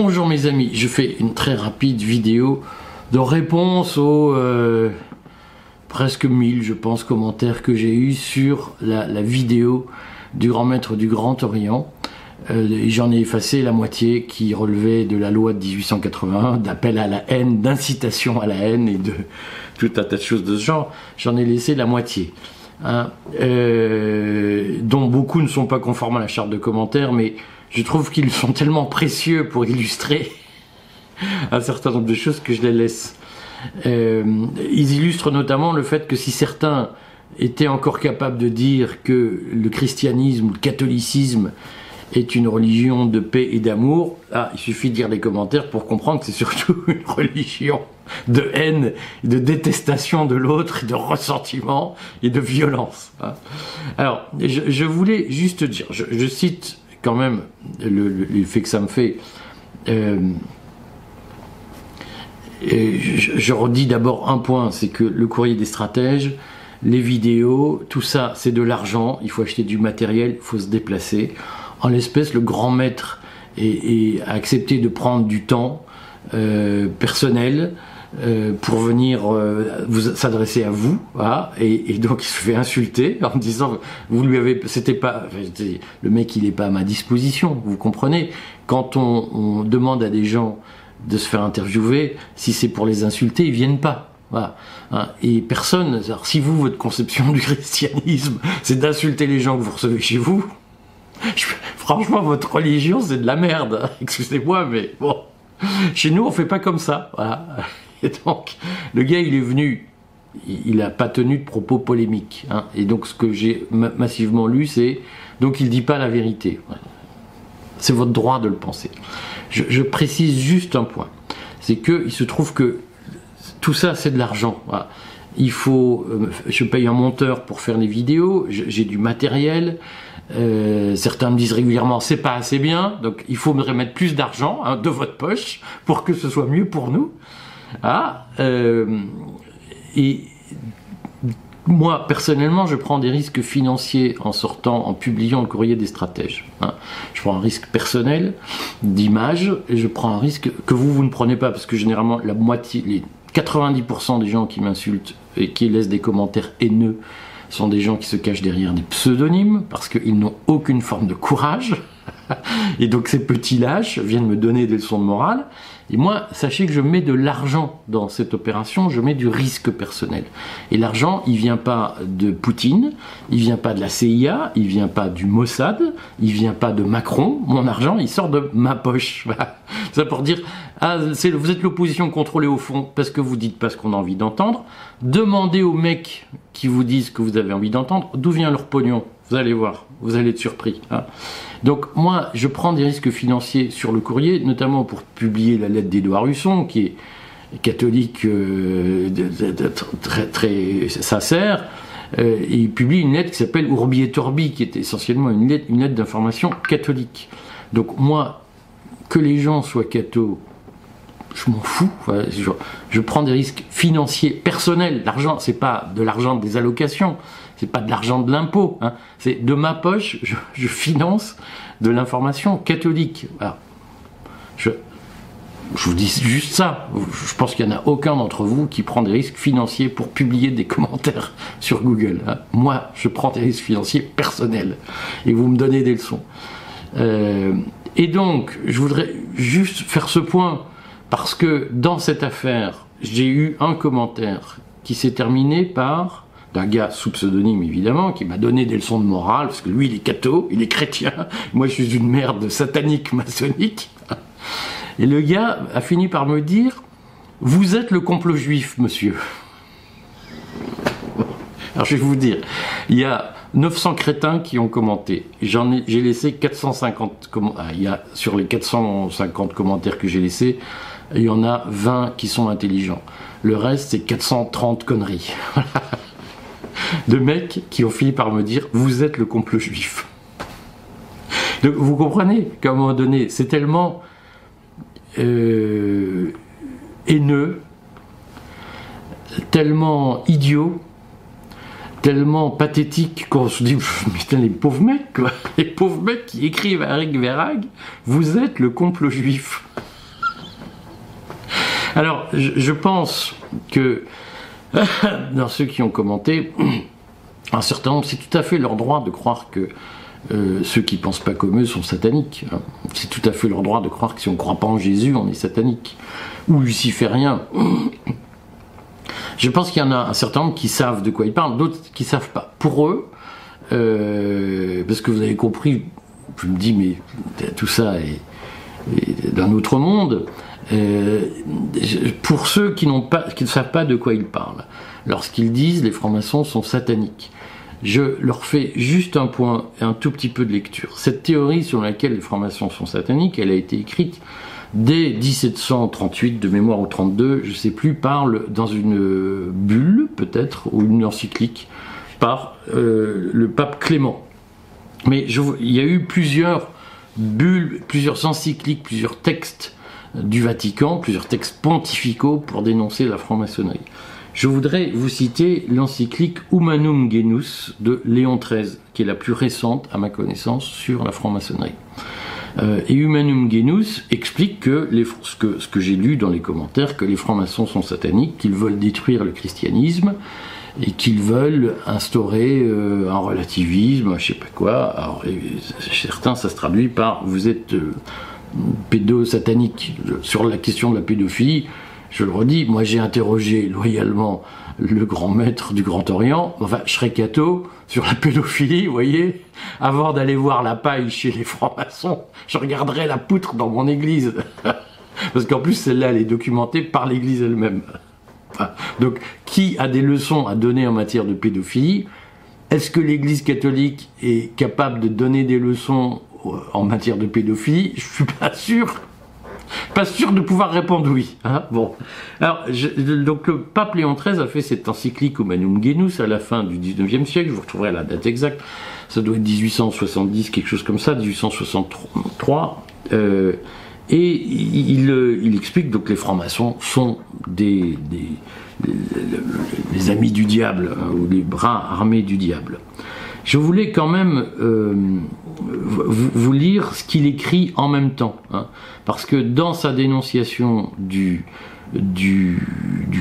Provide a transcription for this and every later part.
Bonjour mes amis, je fais une très rapide vidéo de réponse aux euh, presque 1000 je pense commentaires que j'ai eu sur la, vidéo du grand maître du Grand Orient. Euh, J'en ai effacé la moitié qui relevait de la loi de 1881, d'appel à la haine, d'incitation à la haine et de tout un tas de choses de ce genre. J'en ai laissé la moitié. Hein, euh, dont beaucoup ne sont pas conformes à la charte de commentaires, mais je trouve qu'ils sont tellement précieux pour illustrer un certain nombre de choses que je les laisse. Euh, ils illustrent notamment le fait que si certains étaient encore capables de dire que le christianisme ou le catholicisme est une religion de paix et d'amour, ah, il suffit de lire les commentaires pour comprendre que c'est surtout une religion de haine, de détestation de l'autre, de ressentiment et de violence. Hein. Alors, je, voulais juste dire, je cite quand même l'effet que ça me fait. Euh, je, redis d'abord un point, c'est que le courrier des stratèges, les vidéos, tout ça, c'est de l'argent, il faut acheter du matériel, il faut se déplacer. En l'espèce, le grand maître a accepté de prendre du temps euh, personnel euh, pour venir euh, vous s'adresser à vous, et, donc il se fait insulter en disant vous lui avez, c'était pas, le mec il est pas à ma disposition, vous comprenez Quand on, demande à des gens de se faire interviewer, si c'est pour les insulter, ils viennent pas. Hein. et personne, alors si vous, votre conception du christianisme, c'est d'insulter les gens que vous recevez chez vous, franchement, votre religion, c'est de la merde. Excusez-moi, mais bon. Chez nous, on fait pas comme ça. Voilà. Et donc, le gars, il est venu, il n'a pas tenu de propos polémiques. Hein. Et donc, ce que j'ai massivement lu, c'est donc il dit pas la vérité. C'est votre droit de le penser. Je, précise juste un point, c'est que il se trouve que tout ça, c'est de l'argent. Il faut, euh, je paye un monteur pour faire les vidéos, j'ai du matériel. Euh, certains me disent régulièrement c'est pas assez bien, donc il faut me remettre plus d'argent hein, de votre poche pour que ce soit mieux pour nous. Ah, euh, et moi, personnellement, je prends des risques financiers en sortant, en publiant le courrier des stratèges. Hein. Je prends un risque personnel, d'image, et je prends un risque que vous, vous ne prenez pas, parce que généralement, la moitié, les 90% des gens qui m'insultent et qui laissent des commentaires haineux sont des gens qui se cachent derrière des pseudonymes, parce qu'ils n'ont aucune forme de courage. Et donc ces petits lâches viennent me donner des leçons de morale. Et moi, sachez que je mets de l'argent dans cette opération, je mets du risque personnel. Et l'argent, il vient pas de Poutine, il vient pas de la CIA, il vient pas du Mossad, il vient pas de Macron. Mon argent, il sort de ma poche. Ça pour dire, ah, vous êtes l'opposition contrôlée au fond parce que vous dites pas ce qu'on a envie d'entendre. Demandez aux mecs qui vous disent que vous avez envie d'entendre d'où vient leur pognon. Vous allez voir, vous allez être surpris. Hein. Donc moi, je prends des risques financiers sur le courrier, notamment pour publier la lettre d'Édouard Husson, qui est catholique euh, très, très sincère. Euh, il publie une lettre qui s'appelle Urbi et Torbi, qui est essentiellement une lettre, d'information catholique. Donc moi, que les gens soient cathos, je m'en fous. je, prends des risques financiers personnels. L'argent, c'est pas de l'argent des allocations, c'est pas de l'argent de l'impôt. Hein. C'est de ma poche, je, finance de l'information catholique. Je, vous dis juste ça. Je pense qu'il n'y en a aucun d'entre vous qui prend des risques financiers pour publier des commentaires sur Google. Hein. Moi, je prends des risques financiers personnels. Et vous me donnez des leçons. Euh, et donc, je voudrais juste faire ce point parce que dans cette affaire, j'ai eu un commentaire qui s'est terminé par d'un gars sous pseudonyme évidemment, qui m'a donné des leçons de morale, parce que lui il est catho, il est chrétien, moi je suis une merde satanique maçonnique. Et le gars a fini par me dire Vous êtes le complot juif, monsieur. Alors je vais vous dire, il y a 900 crétins qui ont commenté. J'en ai, j'ai laissé 450 commentaires. Il y a sur les 450 commentaires que j'ai laissés, il y en a 20 qui sont intelligents. Le reste, c'est 430 conneries. de mecs qui ont fini par me dire Vous êtes le complot juif. Vous comprenez qu'à un moment donné, c'est tellement euh, haineux, tellement idiot, tellement pathétique qu'on se dit putain les pauvres mecs quoi, les pauvres mecs qui écrivent à Rick Verag, vous êtes le complot juif. Alors, je, pense que dans ceux qui ont commenté, un certain nombre, c'est tout à fait leur droit de croire que euh, ceux qui pensent pas comme eux sont sataniques. Hein. C'est tout à fait leur droit de croire que si on ne croit pas en Jésus, on est satanique. Ou luciférien. Je pense qu'il y en a un certain nombre qui savent de quoi ils parlent, d'autres qui savent pas. Pour eux, euh, parce que vous avez compris, je me dis, mais tout ça est, d'un autre monde. Euh, pour ceux qui, ne savent pas de quoi ils parlent, lorsqu'ils disent les francs-maçons sont sataniques, je leur fais juste un point, un tout petit peu de lecture. Cette théorie sur laquelle les francs-maçons sont sataniques, elle a été écrite dès 1738 de mémoire ou 32, je ne sais plus, parle dans une bulle peut-être ou une encyclique par euh, le pape Clément. Mais il y a eu plusieurs bulles, plusieurs encycliques, plusieurs textes du Vatican, plusieurs textes pontificaux pour dénoncer la franc-maçonnerie. Je voudrais vous citer l'encyclique Humanum Genus de Léon XIII, qui est la plus récente à ma connaissance sur la franc-maçonnerie. Euh, et Humanum Genus explique que, ce que, ce que j'ai lu dans les commentaires, que les francs-maçons sont sataniques, qu'ils veulent détruire le christianisme, et qu'ils veulent instaurer euh, un relativisme, je sais pas quoi. Alors, certains, ça se traduit par vous êtes euh, pédosatanique. Sur la question de la pédophilie, je le redis, moi j'ai interrogé loyalement le grand maître du Grand Orient, enfin Shrekhato, sur la pédophilie, vous voyez, avant d'aller voir la paille chez les francs-maçons, je regarderai la poutre dans mon église. Parce qu'en plus, celle-là, elle est documentée par l'église elle-même. Donc, qui a des leçons à donner en matière de pédophilie? Est-ce que l'Église catholique est capable de donner des leçons en matière de pédophilie Je suis pas sûr. Pas sûr de pouvoir répondre oui. Hein. bon. Donc le pape Léon XIII a fait cette encyclique Humanum Genus à la fin du 19e siècle. Je vous retrouverai la date exacte. Ça doit être 1870, quelque chose comme ça, 1863. Euh, et il, explique donc les francs-maçons sont des, amis du diable, hein, ou les bras armés du diable. Je voulais quand même euh, vous, lire ce qu'il écrit en même temps, hein, parce que dans sa dénonciation du, du,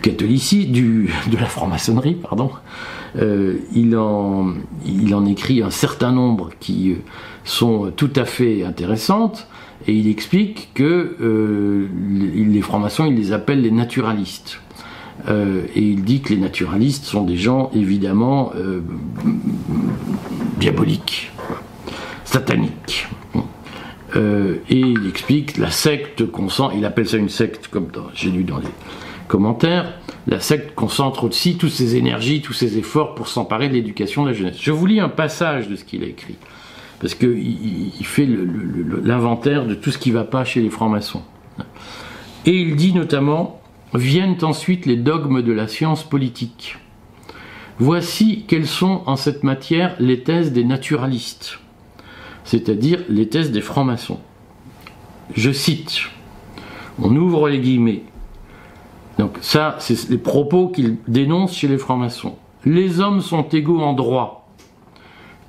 catholicisme, de la franc-maçonnerie, pardon, euh, il, en, il en écrit un certain nombre qui sont tout à fait intéressantes, et il explique que euh, les francs-maçons, il les appelle les naturalistes. Euh, et il dit que les naturalistes sont des gens évidemment euh, diaboliques, sataniques. et il explique la secte concentre, il appelle ça une secte, comme j'ai lu dans les commentaires, la secte concentre aussi toutes ses énergies, tous ses efforts pour s'emparer de l'éducation de la jeunesse. Je vous lis un passage de ce qu'il a écrit parce qu'il il fait l'inventaire de tout ce qui ne va pas chez les francs-maçons. Et il dit notamment Viennent ensuite les dogmes de la science politique. Voici quelles sont en cette matière les thèses des naturalistes, c'est-à-dire les thèses des francs-maçons. Je cite, on ouvre les guillemets. Donc ça, c'est les propos qu'il dénonce chez les francs-maçons. Les hommes sont égaux en droit,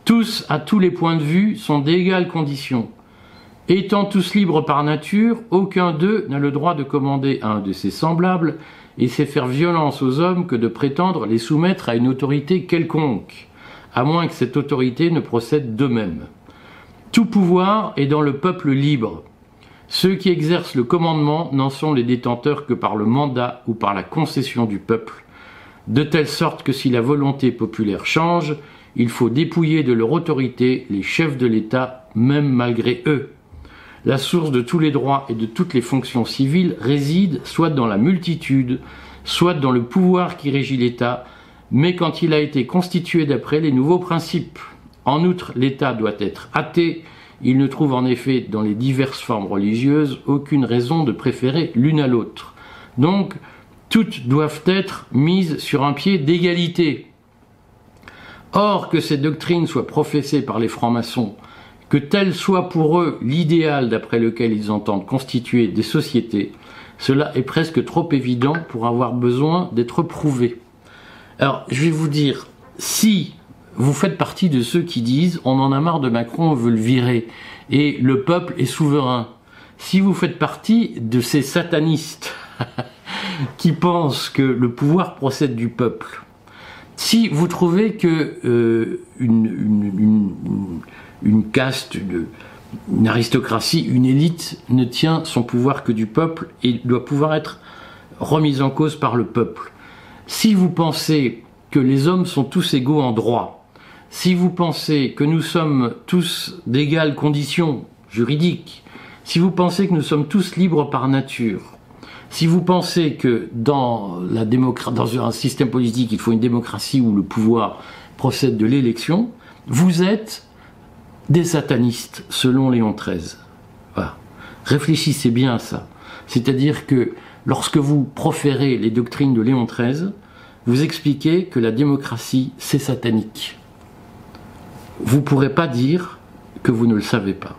tous, à tous les points de vue, sont d'égales conditions. Étant tous libres par nature, aucun d'eux n'a le droit de commander à un de ses semblables, et c'est faire violence aux hommes que de prétendre les soumettre à une autorité quelconque, à moins que cette autorité ne procède d'eux-mêmes. Tout pouvoir est dans le peuple libre. Ceux qui exercent le commandement n'en sont les détenteurs que par le mandat ou par la concession du peuple, de telle sorte que si la volonté populaire change, il faut dépouiller de leur autorité les chefs de l'État, même malgré eux. La source de tous les droits et de toutes les fonctions civiles réside soit dans la multitude, soit dans le pouvoir qui régit l'État, mais quand il a été constitué d'après les nouveaux principes. En outre, l'État doit être athée, il ne trouve en effet dans les diverses formes religieuses aucune raison de préférer l'une à l'autre. Donc, toutes doivent être mises sur un pied d'égalité. Or, que ces doctrines soient professées par les francs-maçons, que tel soit pour eux l'idéal d'après lequel ils entendent constituer des sociétés, cela est presque trop évident pour avoir besoin d'être prouvé. Alors, je vais vous dire, si vous faites partie de ceux qui disent on en a marre de Macron, on veut le virer, et le peuple est souverain, si vous faites partie de ces satanistes qui pense que le pouvoir procède du peuple, si vous trouvez que euh, caste, une, aristocratie, une élite ne tient son pouvoir que du peuple et doit pouvoir être remise en cause par le peuple, si vous pensez que les hommes sont tous égaux en droit, si vous pensez que nous sommes tous d'égales conditions juridiques, si vous pensez que nous sommes tous libres par nature, si vous pensez que dans, dans un système politique, il faut une démocratie où le pouvoir procède de l'élection, vous êtes des satanistes, selon Léon XIII. Réfléchissez bien à ça. C'est-à-dire que lorsque vous proférez les doctrines de Léon XIII, vous expliquez que la démocratie, c'est satanique. Vous ne pourrez pas dire que vous ne le savez pas.